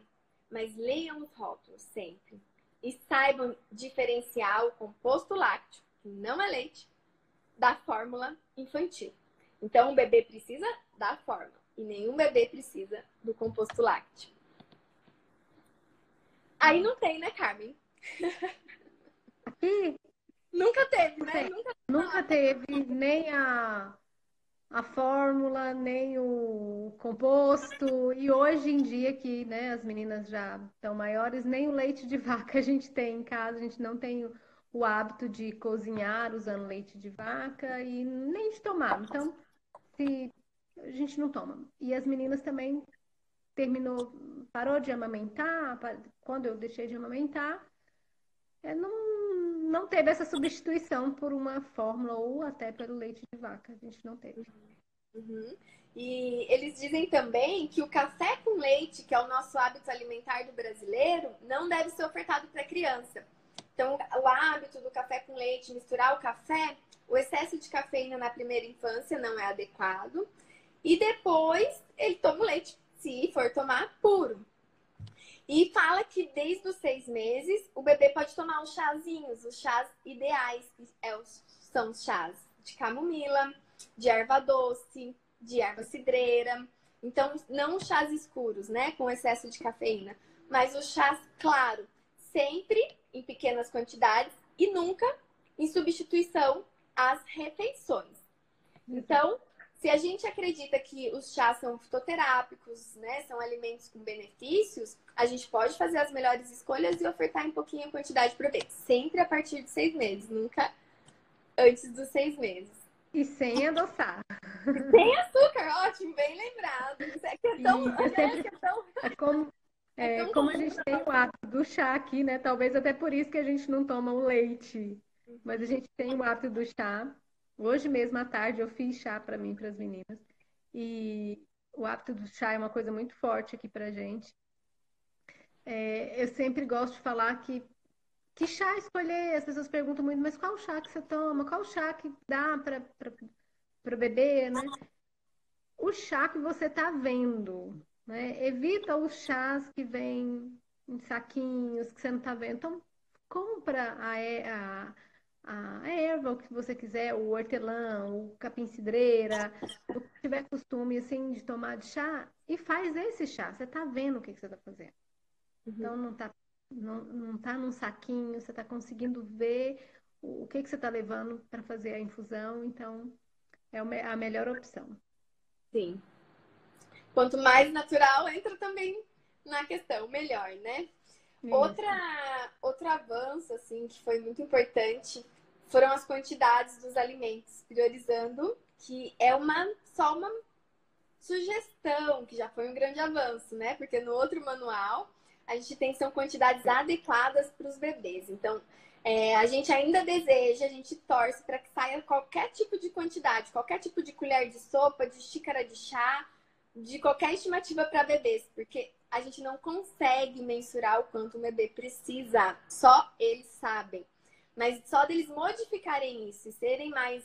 S1: Mas leiam os rótulos sempre. E saibam diferenciar o composto lácteo, que não é leite, da fórmula infantil. Então, o bebê precisa da fórmula e nenhum bebê precisa do composto lácteo. Aí não tem, né, Carmen?
S2: Aqui?
S1: Nunca teve, né?
S2: Nunca, Nunca teve nem a, a fórmula, nem o composto. E hoje em dia que né, as meninas já estão maiores, nem o leite de vaca a gente tem em casa. A gente não tem o, o hábito de cozinhar usando leite de vaca e nem de tomar. Então, se a gente não toma. E as meninas também terminou, parou de amamentar, quando eu deixei de amamentar, é, não, não teve essa substituição por uma fórmula ou até pelo leite de vaca. A gente não teve.
S1: Uhum. E eles dizem também que o café com leite, que é o nosso hábito alimentar do brasileiro, não deve ser ofertado para criança. Então, o hábito do café com leite, misturar o café, o excesso de cafeína na primeira infância não é adequado. E depois ele toma o leite, se for tomar puro. E fala que desde os seis meses o bebê pode tomar os chazinhos, os chás ideais, que é são os chás de camomila, de erva doce, de erva cidreira. Então, não os chás escuros, né, com excesso de cafeína, mas os chás claro, sempre em pequenas quantidades e nunca em substituição às refeições. Então, se a gente acredita que os chás são fitoterápicos, né, são alimentos com benefícios, a gente pode fazer as melhores escolhas e ofertar em pouquinho quantidade para bebê. Sempre a partir de seis meses, nunca antes dos seis meses.
S2: E sem adoçar.
S1: sem açúcar, ótimo, bem lembrado. Isso é que é tão. Né, sempre... é, tão...
S2: é como, é, é como a gente tem o hábito do chá aqui, né? Talvez até por isso que a gente não toma o leite. Mas a gente tem o hábito do chá. Hoje mesmo à tarde eu fiz chá para mim, para as meninas. E o hábito do chá é uma coisa muito forte aqui para gente. É, eu sempre gosto de falar que que chá escolher. As pessoas perguntam muito, mas qual chá que você toma? Qual chá que dá para beber, né? O chá que você está vendo, né? Evita os chás que vêm em saquinhos que você não está vendo. Então, compra a, a a erva, o que você quiser, o hortelã, o capim-cidreira, o que tiver costume assim de tomar de chá e faz esse chá. Você tá vendo o que, que você tá fazendo. Uhum. Então não tá, não, não tá num saquinho, você tá conseguindo ver o, o que, que você tá levando para fazer a infusão, então é a melhor opção.
S1: Sim. Quanto mais natural, entra também na questão, melhor, né? Outra, outro avanço, assim, que foi muito importante foram as quantidades dos alimentos, priorizando que é uma só uma sugestão, que já foi um grande avanço, né? Porque no outro manual a gente tem são quantidades adequadas para os bebês. Então, é, a gente ainda deseja, a gente torce para que saia qualquer tipo de quantidade, qualquer tipo de colher de sopa, de xícara de chá, de qualquer estimativa para bebês, porque a gente não consegue mensurar o quanto o bebê precisa, só eles sabem. Mas só deles modificarem isso e serem mais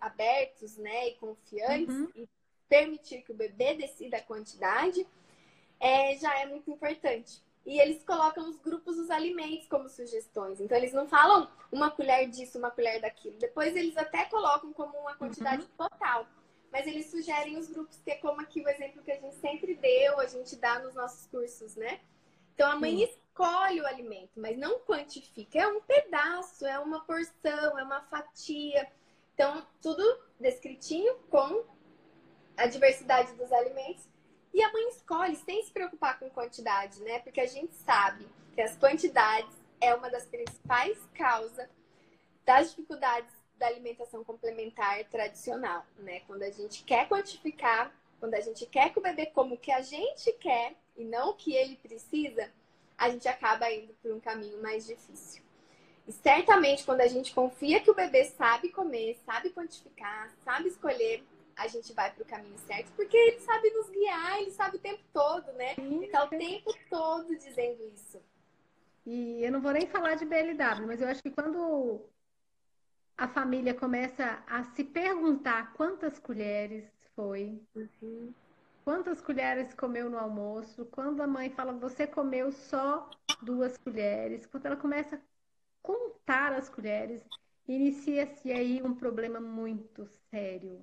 S1: abertos, né, e confiantes uhum. e permitir que o bebê decida a quantidade, é, já é muito importante. E eles colocam os grupos dos alimentos como sugestões. Então, eles não falam uma colher disso, uma colher daquilo. Depois, eles até colocam como uma quantidade uhum. total. Mas eles sugerem os grupos, que é como aqui o exemplo que a gente sempre deu, a gente dá nos nossos cursos, né? Então, a mãe Sim. escolhe o alimento, mas não quantifica. É um pedaço, é uma porção, é uma fatia. Então, tudo descritinho com a diversidade dos alimentos e a mãe escolhe sem se preocupar com quantidade, né? Porque a gente sabe que as quantidades é uma das principais causas das dificuldades da alimentação complementar tradicional, né? Quando a gente quer quantificar, quando a gente quer que o bebê coma o que a gente quer e não o que ele precisa, a gente acaba indo por um caminho mais difícil. E certamente quando a gente confia que o bebê sabe comer, sabe quantificar, sabe escolher, a gente vai para o caminho certo, porque ele sabe nos guiar, ele sabe o tempo todo, né? Ele está o tempo todo dizendo isso.
S2: E eu não vou nem falar de BLW, mas eu acho que quando a família começa a se perguntar quantas colheres foi, uhum. quantas colheres comeu no almoço, quando a mãe fala você comeu só duas colheres, quando ela começa a contar as colheres, inicia-se aí um problema muito sério.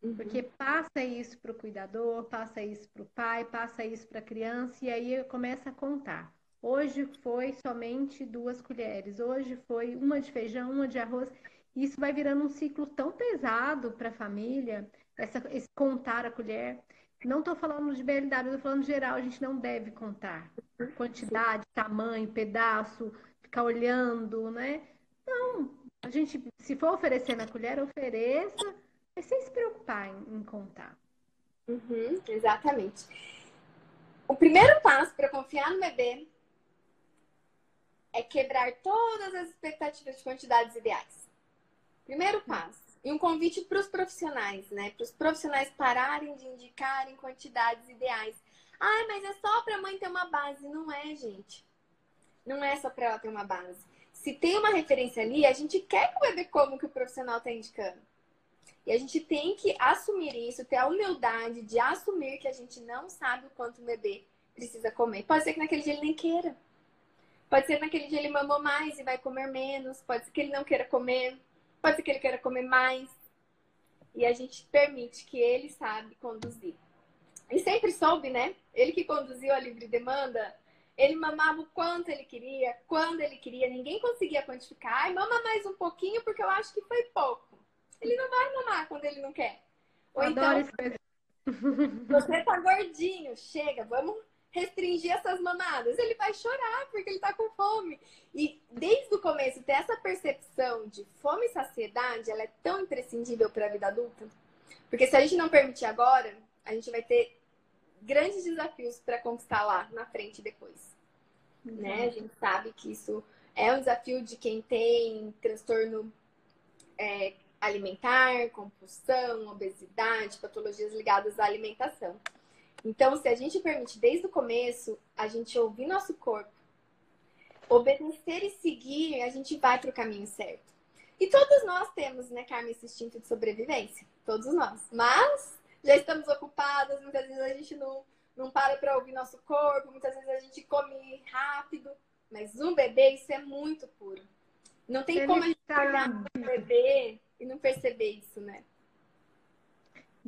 S2: Uhum. Porque passa isso para o cuidador, passa isso para o pai, passa isso para a criança e aí começa a contar. Hoje foi somente duas colheres, hoje foi uma de feijão, uma de arroz. Isso vai virando um ciclo tão pesado para a família, essa, esse contar a colher. Não estou falando de BLW, estou falando geral, a gente não deve contar. Quantidade, tamanho, pedaço, ficar olhando, né? Não, a gente, se for oferecer na colher, ofereça é sem se preocupar em, em contar.
S1: Uhum, exatamente. O primeiro passo para confiar no bebê é quebrar todas as expectativas de quantidades ideais. Primeiro passo. E um convite para os profissionais, né? Para os profissionais pararem de indicarem quantidades ideais. Ah, mas é só para a mãe ter uma base. Não é, gente. Não é só para ela ter uma base. Se tem uma referência ali, a gente quer que o bebê coma o que o profissional está indicando. E a gente tem que assumir isso, ter a humildade de assumir que a gente não sabe o quanto o bebê precisa comer. Pode ser que naquele dia ele nem queira. Pode ser que naquele dia ele mamou mais e vai comer menos. Pode ser que ele não queira comer. Pode ser que ele queira comer mais. E a gente permite que ele sabe conduzir. E sempre soube, né? Ele que conduziu a livre demanda, ele mamava o quanto ele queria, quando ele queria. Ninguém conseguia quantificar. Ai, mama mais um pouquinho porque eu acho que foi pouco. Ele não vai mamar quando ele não quer. Ou Adoro então, você tá gordinho, chega, vamos restringir essas mamadas. Ele vai chorar porque ele tá com fome. E desde o começo, ter essa percepção de fome e saciedade, ela é tão imprescindível para a vida adulta. Porque se a gente não permitir agora, a gente vai ter grandes desafios para conquistar lá na frente depois. Uhum. Né? A gente sabe que isso é um desafio de quem tem transtorno é, alimentar, compulsão, obesidade, patologias ligadas à alimentação. Então, se a gente permite desde o começo a gente ouvir nosso corpo, obedecer e seguir, a gente vai para o caminho certo. E todos nós temos, né, Carmen, esse instinto de sobrevivência. Todos nós. Mas já estamos ocupadas, muitas vezes a gente não, não para para ouvir nosso corpo, muitas vezes a gente come rápido. Mas um bebê, isso é muito puro. Não tem Ele como a gente olhar para um bebê e não perceber isso, né?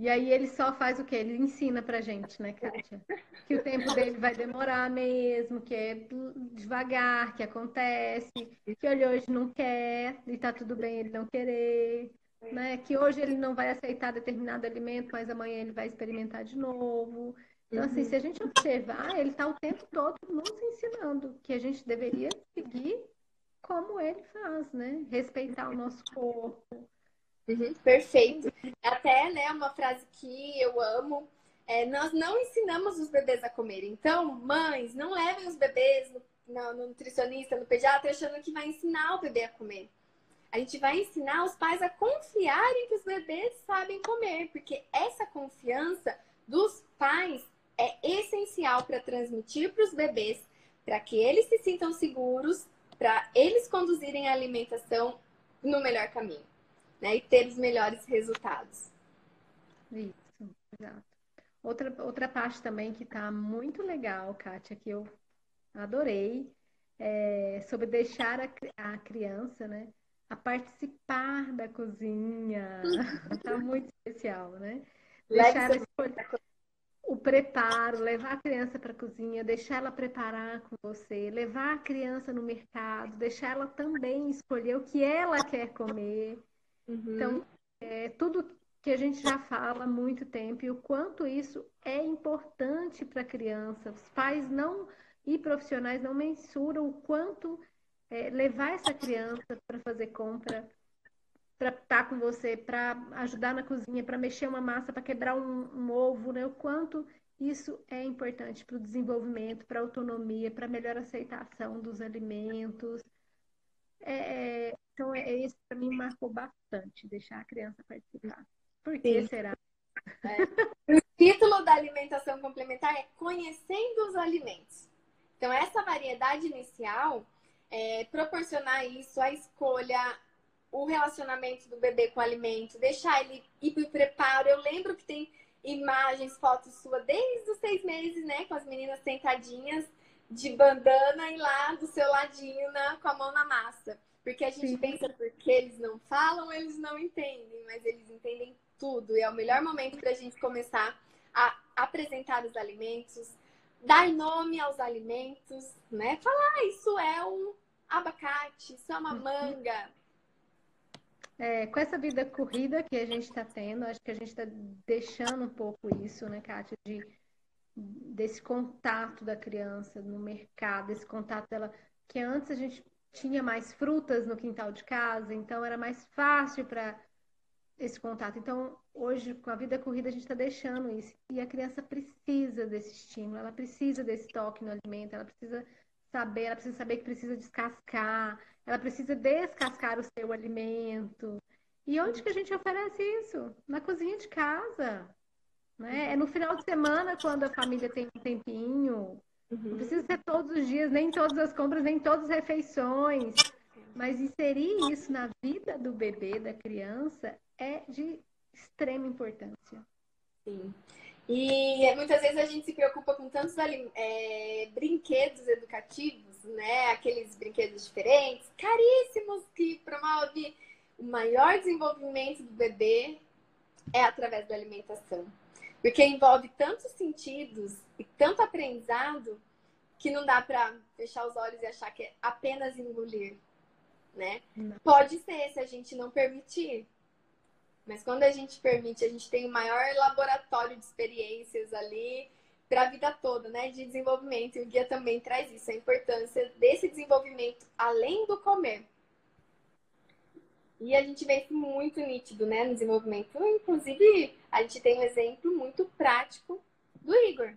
S2: E aí ele só faz o quê? Ele ensina pra gente, né, Kátia? Que o tempo dele vai demorar mesmo, que é devagar, que acontece, que ele hoje não quer e tá tudo bem ele não querer, né? Que hoje ele não vai aceitar determinado alimento, mas amanhã ele vai experimentar de novo. Então, assim, se a gente observar, ele tá o tempo todo nos ensinando que a gente deveria seguir como ele faz, né? Respeitar o nosso corpo,
S1: Uhum, perfeito. Até, né, uma frase que eu amo. É, nós não ensinamos os bebês a comer. Então, mães, não levem os bebês no, no, nutricionista, no pediatra, achando que vai ensinar o bebê a comer. A gente vai ensinar os pais a confiarem que os bebês sabem comer, porque essa confiança dos pais é essencial para transmitir para os bebês, para que eles se sintam seguros para eles conduzirem a alimentação no melhor caminho, né? E ter os melhores resultados.
S2: Isso, exato. Outra, outra parte também que está muito legal, Kátia, que eu adorei, é sobre deixar a, a criança, né, a participar da cozinha. Está muito especial, né? Deixar ela o preparo, levar a criança para a cozinha, deixar ela preparar com você, levar a criança no mercado, deixar ela também escolher o que ela quer comer. Uhum. Então, é, tudo que a gente já fala há muito tempo e o quanto isso é importante para a criança. Os pais não e profissionais não mensuram o quanto é, levar essa criança para fazer compra, para estar tá com você, para ajudar na cozinha, para mexer uma massa, para quebrar um, um, ovo, né? O quanto isso é importante para o desenvolvimento, para a autonomia, para a melhor aceitação dos alimentos. É, então, é, esse para mim marcou bastante, deixar a criança participar. Por que Sim. será?
S1: É. O título da alimentação complementar é Conhecendo os Alimentos. Então, essa variedade inicial é proporcionar isso, a escolha, o relacionamento do bebê com o alimento, deixar ele ir para o preparo. Eu lembro que tem imagens, fotos sua desde os seis meses, né? Com as meninas sentadinhas de bandana e lá do seu ladinho na, com a mão na massa. Porque a gente Sim. pensa porque eles não falam, eles não entendem, mas eles entendem tudo. E é o melhor momento para a gente começar a apresentar os alimentos, dar nome aos alimentos, né? Falar, ah, isso é um abacate, isso é uma uhum. manga.
S2: É, com essa vida corrida que a gente está tendo, acho que a gente está deixando um pouco isso, né, Kátia, de, desse contato da criança no mercado, esse contato dela, que antes a gente tinha mais frutas no quintal de casa, então era mais fácil para esse contato. Então, hoje, com a vida corrida, a gente está deixando isso. E a criança precisa desse estímulo, ela precisa desse toque no alimento, ela precisa saber, ela precisa saber que precisa descascar, ela precisa descascar o seu alimento. E onde que a gente oferece isso? Na cozinha de casa. Né? É no final de semana, quando a família tem um tempinho. Uhum. Não precisa ser todos os dias, nem todas as compras, nem todas as refeições. Mas inserir isso na vida do bebê, da criança, é de extrema importância.
S1: Sim. E muitas vezes a gente se preocupa com tantos é, brinquedos educativos, né? Aqueles brinquedos diferentes, caríssimos, que promove o maior desenvolvimento do bebê é através da alimentação. Porque envolve tantos sentidos e tanto aprendizado que não dá para fechar os olhos e achar que é apenas engolir, né? Não. Pode ser se a gente não permitir, mas quando a gente permite, a gente tem o maior laboratório de experiências ali para a vida toda, né? De desenvolvimento. E o guia também traz isso, a importância desse desenvolvimento além do comer. E a gente vê isso muito nítido, né, no desenvolvimento. Inclusive, a gente tem um exemplo muito prático do Igor.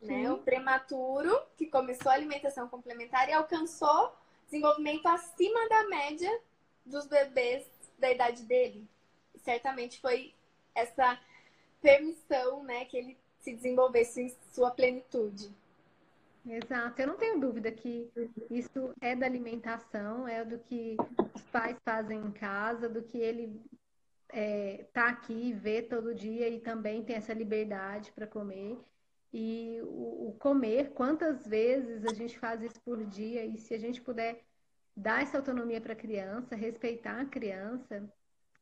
S1: Né? O prematuro, que começou a alimentação complementar e alcançou desenvolvimento acima da média dos bebês da idade dele certamente foi essa permissão, né, que ele se desenvolvesse em sua plenitude.
S2: Exato, eu não tenho dúvida que isso é da alimentação, é do que os pais fazem em casa, do que ele é, tá aqui, vê todo dia e também tem essa liberdade para comer. E o, o, comer, quantas vezes a gente faz isso por dia, e se a gente puder dar essa autonomia para a criança, respeitar a criança,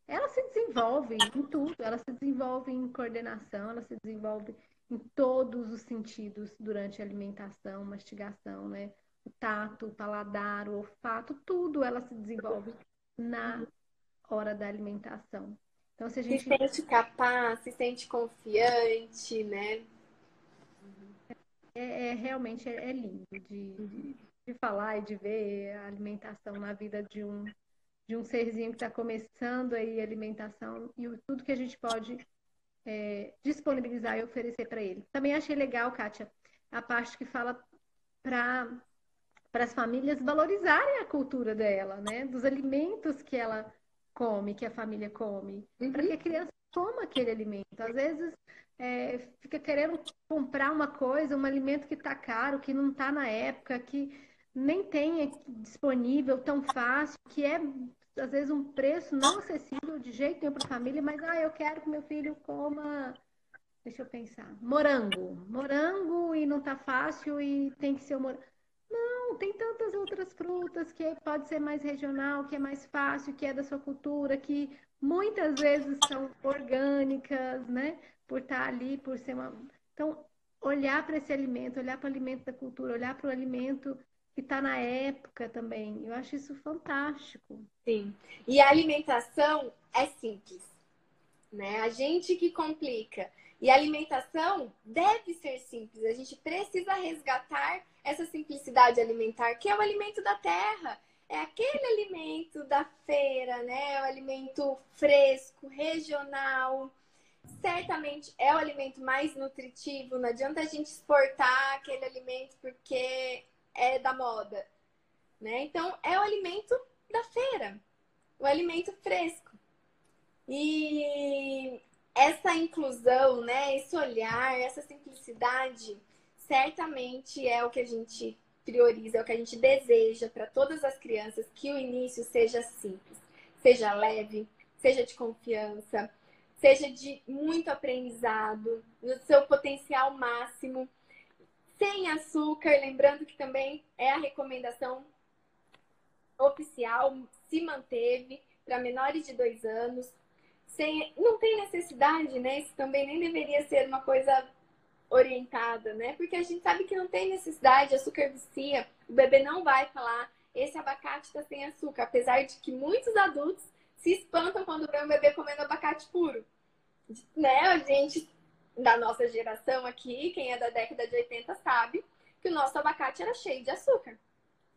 S2: ela se desenvolve em tudo, ela se desenvolve em coordenação, ela se desenvolve em todos os sentidos durante a alimentação, mastigação, né? O tato, o paladar, o olfato, tudo ela se desenvolve na hora da alimentação.
S1: Então, se a gente. Se sente capaz, se sente confiante, né?
S2: É, é realmente é, é lindo de, de falar e de ver a alimentação na vida de um de um serzinho que está começando aí a alimentação e tudo que a gente pode é, disponibilizar e oferecer para ele. Também achei legal, Kátia, a parte que fala para para as famílias valorizarem a cultura dela, né? Dos alimentos que ela come, que a família come, uhum. para que a criança coma aquele alimento. Às vezes é, fica querendo comprar uma coisa, um alimento que está caro, que não está na época, que nem tem disponível tão fácil, que é às vezes um preço não acessível de jeito nenhum para a família, mas ah, eu quero que meu filho coma, deixa eu pensar, morango. Morango e não tá fácil e tem que ser o morango. Não, tem tantas outras frutas que pode ser mais regional, que é mais fácil, que é da sua cultura, que muitas vezes são orgânicas, né? Por estar ali, por ser uma. Então, olhar para esse alimento, olhar para o alimento da cultura, olhar para o alimento que está na época também. Eu acho isso fantástico.
S1: Sim. E a alimentação é simples, né? A gente que complica. E a alimentação deve ser simples. A gente precisa resgatar essa simplicidade alimentar, que é o alimento da terra. É aquele alimento da feira, né? É o alimento fresco, regional. Certamente é o alimento mais nutritivo. Não adianta a gente exportar aquele alimento porque é da moda, né? Então é o alimento da feira, o alimento fresco. E essa inclusão, né? Esse olhar, essa simplicidade, certamente é o que a gente prioriza, é o que a gente deseja para todas as crianças que o início seja simples, seja leve, seja de confiança, seja de muito aprendizado, no seu potencial máximo sem açúcar, lembrando que também é a recomendação oficial, se manteve para menores de dois anos. Sem, não tem necessidade, né? Isso também nem deveria ser uma coisa orientada, né? Porque a gente sabe que não tem necessidade, açúcar vicia, o bebê não vai falar, esse abacate está sem açúcar, apesar de que muitos adultos se espantam quando vê um bebê comendo abacate puro. Né? A gente da nossa geração aqui, quem é da década de 80 sabe que o nosso abacate era cheio de açúcar.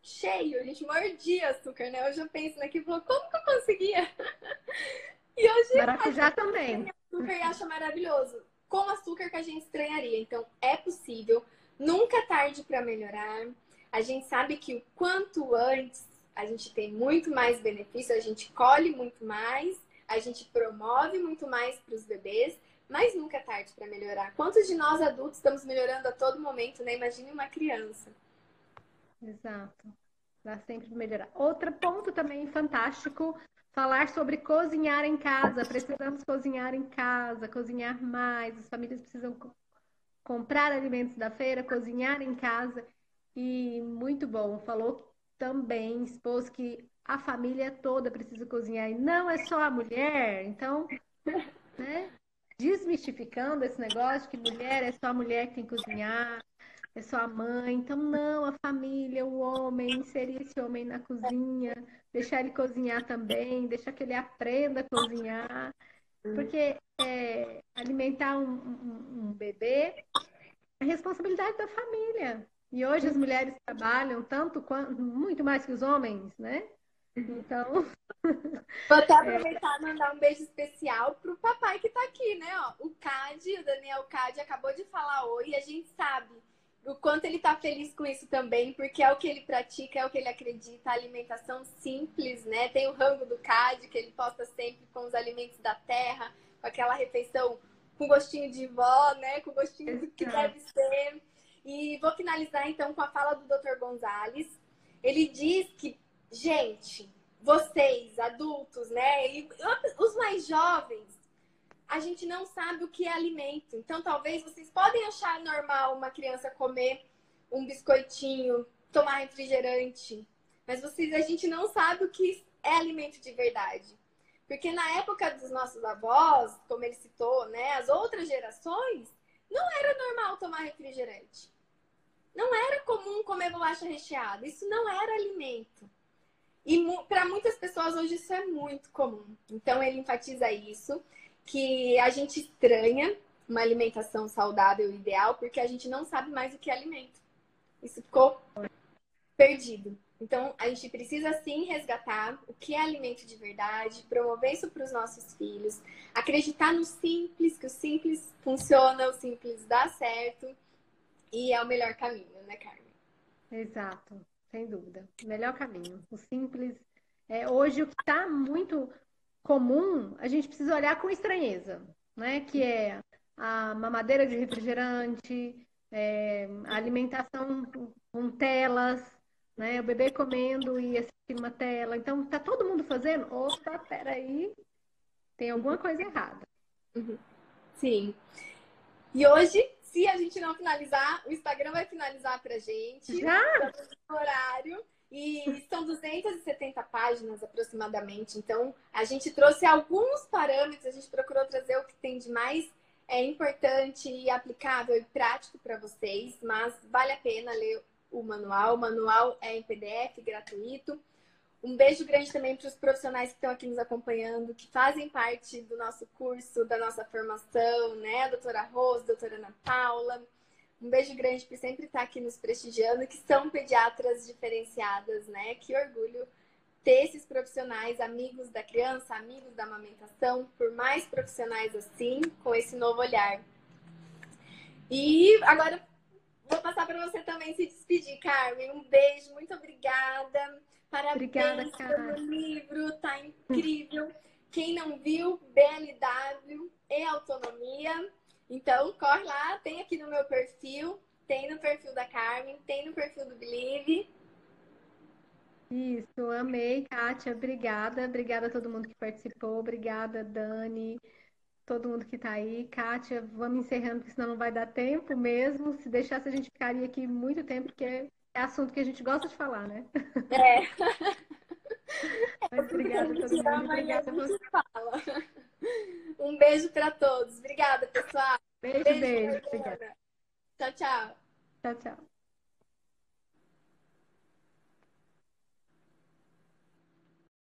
S1: Cheio, a gente mordia açúcar, né? Hoje eu penso naquilo falo, como que eu conseguia?
S2: e hoje Maracujá também.
S1: açúcar e acha maravilhoso. Com açúcar que a gente estranharia. Então, é possível. Nunca é tarde para melhorar. A gente sabe que o quanto antes a gente tem muito mais benefício, a gente colhe muito mais, a gente promove muito mais para os bebês mas nunca é tarde para melhorar. Quantos de nós adultos estamos melhorando a todo momento, né? Imagine uma criança.
S2: Exato. Dá sempre para melhorar. Outro ponto também fantástico, falar sobre cozinhar em casa. Precisamos cozinhar em casa, cozinhar mais. As famílias precisam comprar alimentos da feira, cozinhar em casa. E muito bom, falou também, expôs que a família toda precisa cozinhar e não é só a mulher. Então, né? desmistificando esse negócio que mulher é só a mulher que tem que cozinhar, é só a mãe. Então, não, a família, o homem, inserir esse homem na cozinha, deixar ele cozinhar também, deixar que ele aprenda a cozinhar. Porque é, alimentar um, um, um bebê é responsabilidade da família. E hoje as mulheres trabalham tanto quanto, muito mais que os homens, né? Então.
S1: Vou até aproveitar e mandar um beijo especial pro papai que tá aqui, né? Ó, o Cade, o Daniel Cade, acabou de falar oi e a gente sabe o quanto ele tá feliz com isso também, porque é o que ele pratica, é o que ele acredita, a alimentação simples, né? Tem o rango do Cade, que ele posta sempre com os alimentos da terra, com aquela refeição com gostinho de vó, né? Com gostinho do que deve ser. E vou finalizar então com a fala do Dr. Gonzalez. Ele diz que gente, vocês, adultos, né? E os mais jovens, a gente não sabe o que é alimento. Então, talvez vocês podem achar normal uma criança comer um biscoitinho, tomar refrigerante, mas vocês, a gente não sabe o que é alimento de verdade. Porque na época dos nossos avós, como ele citou, né, as outras gerações, não era normal tomar refrigerante. Não era comum comer bolacha recheada. Isso não era alimento. E para muitas pessoas hoje isso é muito comum. Então ele enfatiza isso, que a gente estranha uma alimentação saudável ideal porque a gente não sabe mais o que é alimento. Isso ficou perdido. Então a gente precisa sim resgatar o que é alimento de verdade, promover isso para os nossos filhos, acreditar no simples, que o simples funciona, o simples dá certo e é o melhor caminho, né, Carmen?
S2: Exato sem dúvida. Melhor caminho. O simples. É, hoje, o que está muito comum, a gente precisa olhar com estranheza, né? Que é a mamadeira de refrigerante, é, a alimentação com telas, né? O bebê comendo e assistindo uma tela. Então, tá todo mundo fazendo? Opa, peraí, tem alguma coisa errada.
S1: Uhum. Sim. E hoje, se a gente não finalizar, o Instagram vai finalizar pra gente.
S2: Já?
S1: No horário. E são 270 páginas aproximadamente. Então, a gente trouxe alguns parâmetros, a gente procurou trazer o que tem de mais é importante e aplicável e prático para vocês, mas vale a pena ler o manual. O manual é em PDF, gratuito. Um beijo grande também para os profissionais que estão aqui nos acompanhando, que fazem parte do nosso curso, da nossa formação, né? Doutora Rose, doutora Ana Paula. Um beijo grande por sempre estar aqui nos prestigiando, que são pediatras diferenciadas, né? Que orgulho ter esses profissionais, amigos da criança, amigos da amamentação, por mais profissionais assim, com esse novo olhar. E agora vou passar para você também se despedir, Carmen. Um beijo, muito obrigada. Parabéns obrigada, pelo livro, tá incrível. Quem não viu, BLW e autonomia. Então, corre lá, tem aqui no meu perfil, tem no perfil da Carmen, tem no perfil do Believe.
S2: Isso, amei, Kátia. Obrigada. Obrigada a todo mundo que participou. Obrigada, Dani. Todo mundo que está aí. Kátia, vamos encerrando, porque senão não vai dar tempo mesmo. Se deixasse, a gente ficaria aqui muito tempo, porque é assunto que a gente gosta de falar, né?
S1: É.
S2: Mas obrigada a todo mundo. Obrigada a você.
S1: Fala. Um beijo para todos. Obrigada, pessoal.
S2: Beijo, beijo. beijo.
S1: Tchau, tchau.
S2: Tchau, tchau.